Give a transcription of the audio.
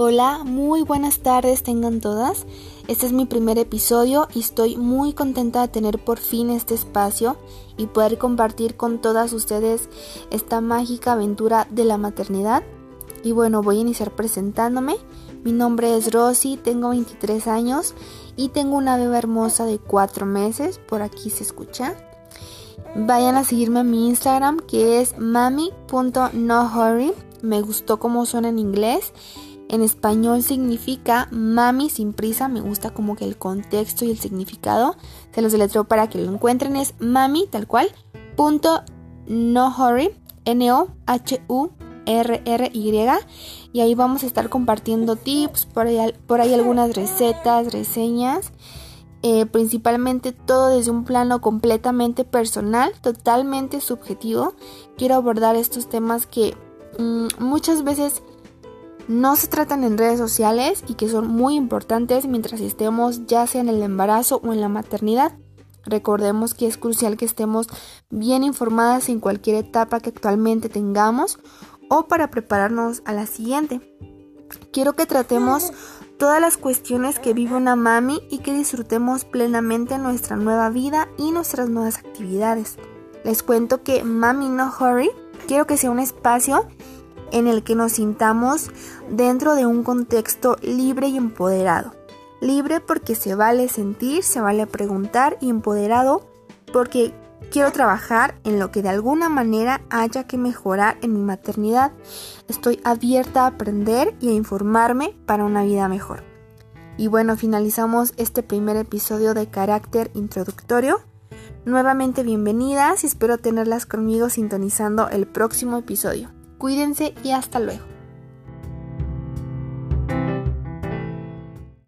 Hola, muy buenas tardes tengan todas. Este es mi primer episodio y estoy muy contenta de tener por fin este espacio y poder compartir con todas ustedes esta mágica aventura de la maternidad. Y bueno, voy a iniciar presentándome. Mi nombre es Rosy, tengo 23 años y tengo una beba hermosa de 4 meses, por aquí se escucha. Vayan a seguirme a mi Instagram que es mami.nohurry. Me gustó cómo suena en inglés en español significa mami sin prisa, me gusta como que el contexto y el significado. Se los deletreo para que lo encuentren, es mami tal cual, punto no hurry, N-O-H-U-R-R-Y. Y ahí vamos a estar compartiendo tips, por ahí, por ahí algunas recetas, reseñas. Eh, principalmente todo desde un plano completamente personal, totalmente subjetivo. Quiero abordar estos temas que mm, muchas veces no se tratan en redes sociales y que son muy importantes mientras estemos ya sea en el embarazo o en la maternidad. Recordemos que es crucial que estemos bien informadas en cualquier etapa que actualmente tengamos o para prepararnos a la siguiente. Quiero que tratemos todas las cuestiones que vive una mami y que disfrutemos plenamente nuestra nueva vida y nuestras nuevas actividades. Les cuento que Mami No Hurry quiero que sea un espacio en el que nos sintamos dentro de un contexto libre y empoderado. Libre porque se vale sentir, se vale preguntar y empoderado porque quiero trabajar en lo que de alguna manera haya que mejorar en mi maternidad. Estoy abierta a aprender y a informarme para una vida mejor. Y bueno, finalizamos este primer episodio de carácter introductorio. Nuevamente bienvenidas y espero tenerlas conmigo sintonizando el próximo episodio. Cuídense y hasta luego.